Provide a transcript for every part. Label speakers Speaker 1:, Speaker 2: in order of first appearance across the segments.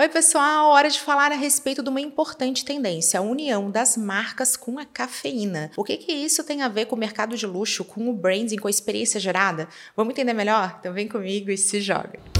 Speaker 1: Oi, pessoal! Hora de falar a respeito de uma importante tendência, a união das marcas com a cafeína. O que, que isso tem a ver com o mercado de luxo, com o branding, com a experiência gerada? Vamos entender melhor? Então vem comigo e se joga!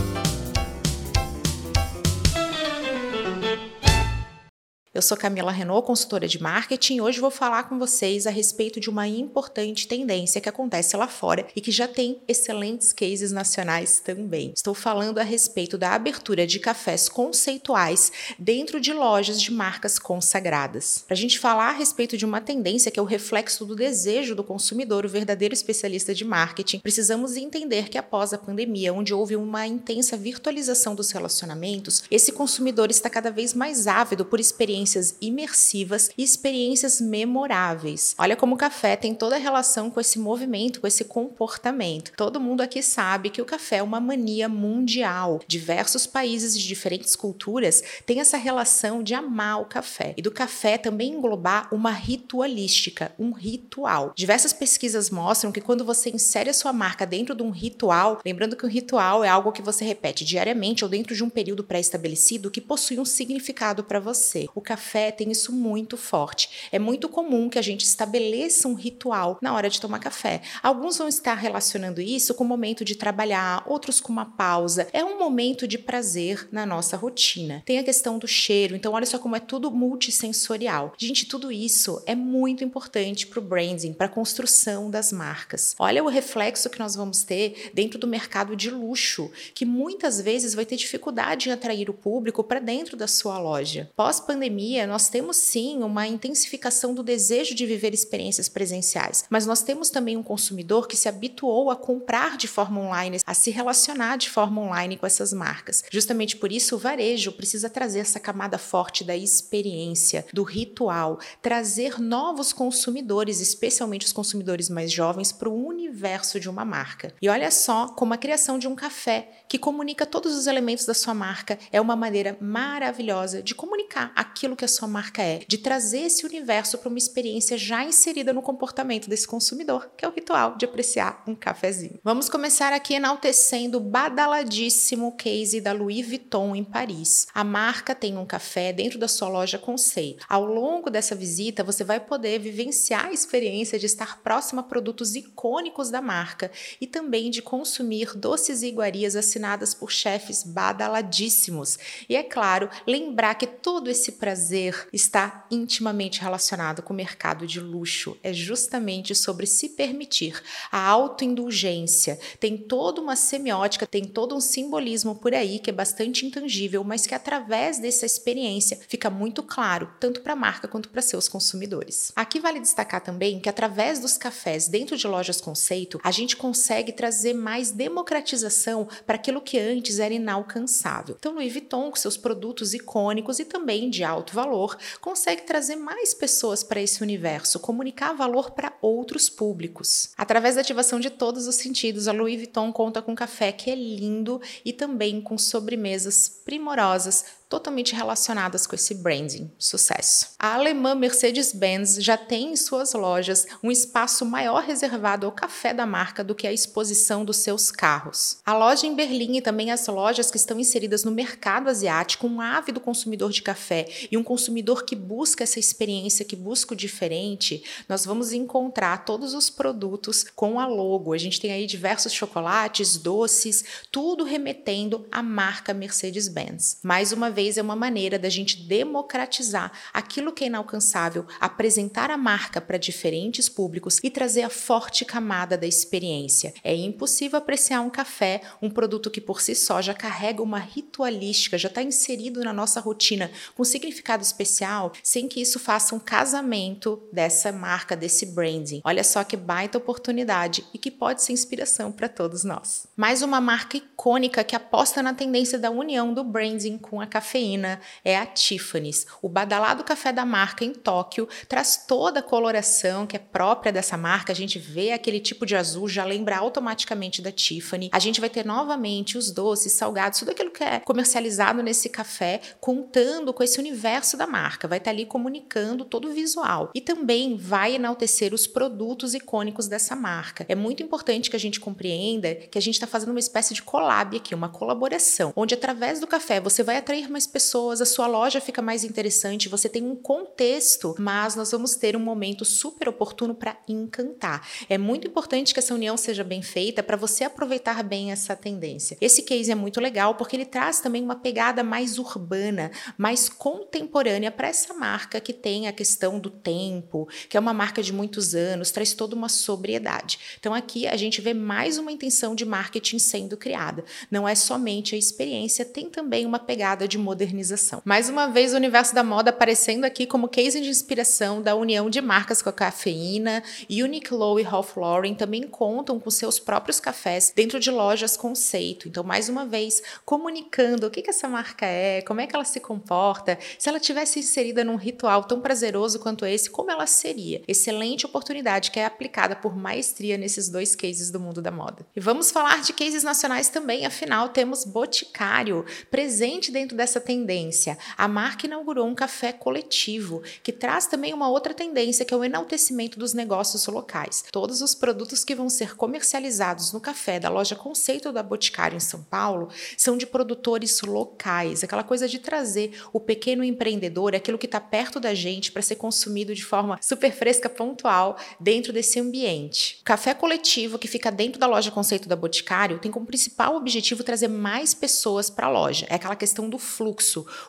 Speaker 1: Eu sou Camila Renault, consultora de marketing, e hoje vou falar com vocês a respeito de uma importante tendência que acontece lá fora e que já tem excelentes cases nacionais também. Estou falando a respeito da abertura de cafés conceituais dentro de lojas de marcas consagradas. Para a gente falar a respeito de uma tendência que é o reflexo do desejo do consumidor, o verdadeiro especialista de marketing, precisamos entender que após a pandemia, onde houve uma intensa virtualização dos relacionamentos, esse consumidor está cada vez mais ávido por experiências experiências imersivas e experiências memoráveis. Olha como o café tem toda a relação com esse movimento, com esse comportamento. Todo mundo aqui sabe que o café é uma mania mundial. Diversos países de diferentes culturas têm essa relação de amar o café e do café também englobar uma ritualística, um ritual. Diversas pesquisas mostram que quando você insere a sua marca dentro de um ritual, lembrando que o ritual é algo que você repete diariamente ou dentro de um período pré-estabelecido que possui um significado para você. O café tem isso muito forte. É muito comum que a gente estabeleça um ritual na hora de tomar café. Alguns vão estar relacionando isso com o momento de trabalhar, outros com uma pausa. É um momento de prazer na nossa rotina. Tem a questão do cheiro, então olha só como é tudo multissensorial. Gente, tudo isso é muito importante para o branding, para a construção das marcas. Olha o reflexo que nós vamos ter dentro do mercado de luxo, que muitas vezes vai ter dificuldade em atrair o público para dentro da sua loja. Pós-pandemia, pandemia, nós temos sim uma intensificação do desejo de viver experiências presenciais, mas nós temos também um consumidor que se habituou a comprar de forma online, a se relacionar de forma online com essas marcas. Justamente por isso, o varejo precisa trazer essa camada forte da experiência, do ritual, trazer novos consumidores, especialmente os consumidores mais jovens, para o universo de uma marca. E olha só como a criação de um café que comunica todos os elementos da sua marca é uma maneira maravilhosa de comunicar aquilo aquilo que a sua marca é, de trazer esse universo para uma experiência já inserida no comportamento desse consumidor, que é o ritual de apreciar um cafezinho. Vamos começar aqui enaltecendo o badaladíssimo case da Louis Vuitton em Paris. A marca tem um café dentro da sua loja conceito. Ao longo dessa visita, você vai poder vivenciar a experiência de estar próximo a produtos icônicos da marca e também de consumir doces e iguarias assinadas por chefes badaladíssimos. E é claro, lembrar que todo esse prazer prazer está intimamente relacionado com o mercado de luxo. É justamente sobre se permitir. A autoindulgência tem toda uma semiótica, tem todo um simbolismo por aí que é bastante intangível, mas que através dessa experiência fica muito claro, tanto para a marca quanto para seus consumidores. Aqui vale destacar também que através dos cafés dentro de lojas conceito, a gente consegue trazer mais democratização para aquilo que antes era inalcançável. Então, Louis Vuitton, com seus produtos icônicos e também de alto alto valor, consegue trazer mais pessoas para esse universo, comunicar valor para outros públicos. Através da ativação de todos os sentidos, a Louis Vuitton conta com café que é lindo e também com sobremesas primorosas totalmente relacionadas com esse branding, sucesso. A alemã Mercedes-Benz já tem em suas lojas um espaço maior reservado ao café da marca do que a exposição dos seus carros. A loja em Berlim e também as lojas que estão inseridas no mercado asiático, um ávido consumidor de café e um consumidor que busca essa experiência, que busca o diferente, nós vamos encontrar todos os produtos com a logo. A gente tem aí diversos chocolates, doces, tudo remetendo à marca Mercedes-Benz. Mais uma vez é uma maneira da gente democratizar aquilo que é inalcançável, apresentar a marca para diferentes públicos e trazer a forte camada da experiência. É impossível apreciar um café, um produto que por si só já carrega uma ritualística, já está inserido na nossa rotina com significado especial, sem que isso faça um casamento dessa marca, desse branding. Olha só que baita oportunidade e que pode ser inspiração para todos nós. Mais uma marca icônica que aposta na tendência da união do branding com a café cafeína é a Tiffany's. O badalado café da marca em Tóquio traz toda a coloração que é própria dessa marca. A gente vê aquele tipo de azul, já lembra automaticamente da Tiffany. A gente vai ter novamente os doces, salgados, tudo aquilo que é comercializado nesse café, contando com esse universo da marca. Vai estar ali comunicando todo o visual. E também vai enaltecer os produtos icônicos dessa marca. É muito importante que a gente compreenda que a gente está fazendo uma espécie de collab aqui, uma colaboração, onde através do café você vai atrair mais mais pessoas, a sua loja fica mais interessante, você tem um contexto, mas nós vamos ter um momento super oportuno para encantar. É muito importante que essa união seja bem feita para você aproveitar bem essa tendência. Esse case é muito legal porque ele traz também uma pegada mais urbana, mais contemporânea para essa marca que tem a questão do tempo, que é uma marca de muitos anos, traz toda uma sobriedade. Então aqui a gente vê mais uma intenção de marketing sendo criada. Não é somente a experiência, tem também uma pegada de modernização. Mais uma vez o universo da moda aparecendo aqui como case de inspiração da união de marcas com a cafeína. Uniqlo e Ralph Lauren também contam com seus próprios cafés dentro de lojas conceito. Então, mais uma vez, comunicando o que, que essa marca é, como é que ela se comporta, se ela tivesse inserida num ritual tão prazeroso quanto esse, como ela seria. Excelente oportunidade que é aplicada por maestria nesses dois cases do mundo da moda. E vamos falar de cases nacionais também, afinal, temos Boticário presente dentro dessa tendência. A marca inaugurou um café coletivo que traz também uma outra tendência que é o enaltecimento dos negócios locais. Todos os produtos que vão ser comercializados no café da loja Conceito da Boticário em São Paulo são de produtores locais, aquela coisa de trazer o pequeno empreendedor, aquilo que está perto da gente para ser consumido de forma super fresca, pontual dentro desse ambiente. O café coletivo que fica dentro da loja Conceito da Boticário tem como principal objetivo trazer mais pessoas para a loja. É aquela questão do fluxo.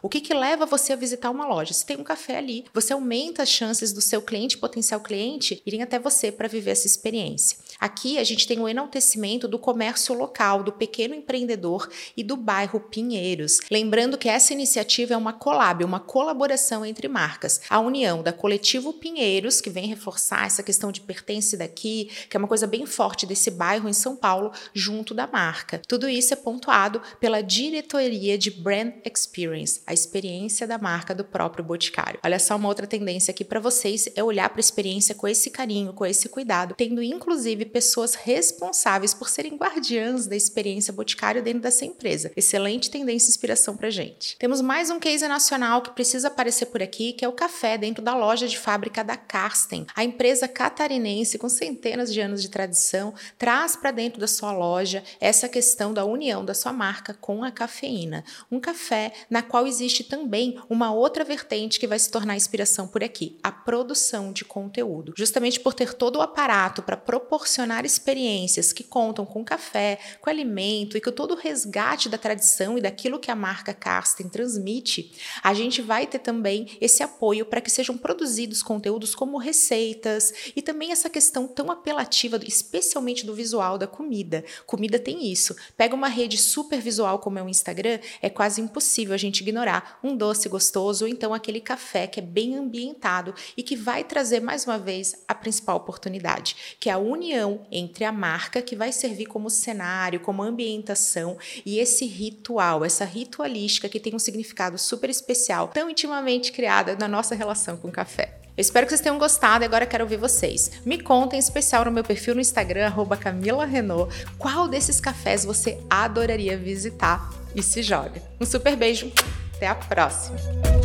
Speaker 1: O que, que leva você a visitar uma loja? Se tem um café ali, você aumenta as chances do seu cliente, potencial cliente, irem até você para viver essa experiência. Aqui a gente tem o enaltecimento do comércio local, do pequeno empreendedor e do bairro Pinheiros. Lembrando que essa iniciativa é uma collab, uma colaboração entre marcas. A união da Coletivo Pinheiros, que vem reforçar essa questão de pertence daqui, que é uma coisa bem forte desse bairro em São Paulo, junto da marca. Tudo isso é pontuado pela diretoria de Brand Experience, a experiência da marca do próprio Boticário. Olha só uma outra tendência aqui para vocês é olhar para a experiência com esse carinho, com esse cuidado, tendo inclusive pessoas responsáveis por serem guardiãs da experiência Boticário dentro dessa empresa. Excelente tendência e inspiração para gente. Temos mais um case nacional que precisa aparecer por aqui, que é o café dentro da loja de fábrica da Karsten. A empresa catarinense com centenas de anos de tradição traz para dentro da sua loja essa questão da união da sua marca com a cafeína. Um café na qual existe também uma outra vertente que vai se tornar inspiração por aqui, a produção de conteúdo. Justamente por ter todo o aparato para proporcionar experiências que contam com café, com alimento e com todo o resgate da tradição e daquilo que a marca Karsten transmite, a gente vai ter também esse apoio para que sejam produzidos conteúdos como receitas e também essa questão tão apelativa, especialmente do visual da comida. Comida tem isso. Pega uma rede super visual como é o Instagram, é quase impossível a gente ignorar um doce gostoso ou então aquele café que é bem ambientado e que vai trazer mais uma vez a principal oportunidade, que é a união entre a marca que vai servir como cenário, como ambientação e esse ritual, essa ritualística que tem um significado super especial, tão intimamente criada na nossa relação com o café. Eu espero que vocês tenham gostado e agora quero ouvir vocês. Me contem, em especial no meu perfil no Instagram, Camila Renault, qual desses cafés você adoraria visitar e se joga. Um super beijo, até a próxima!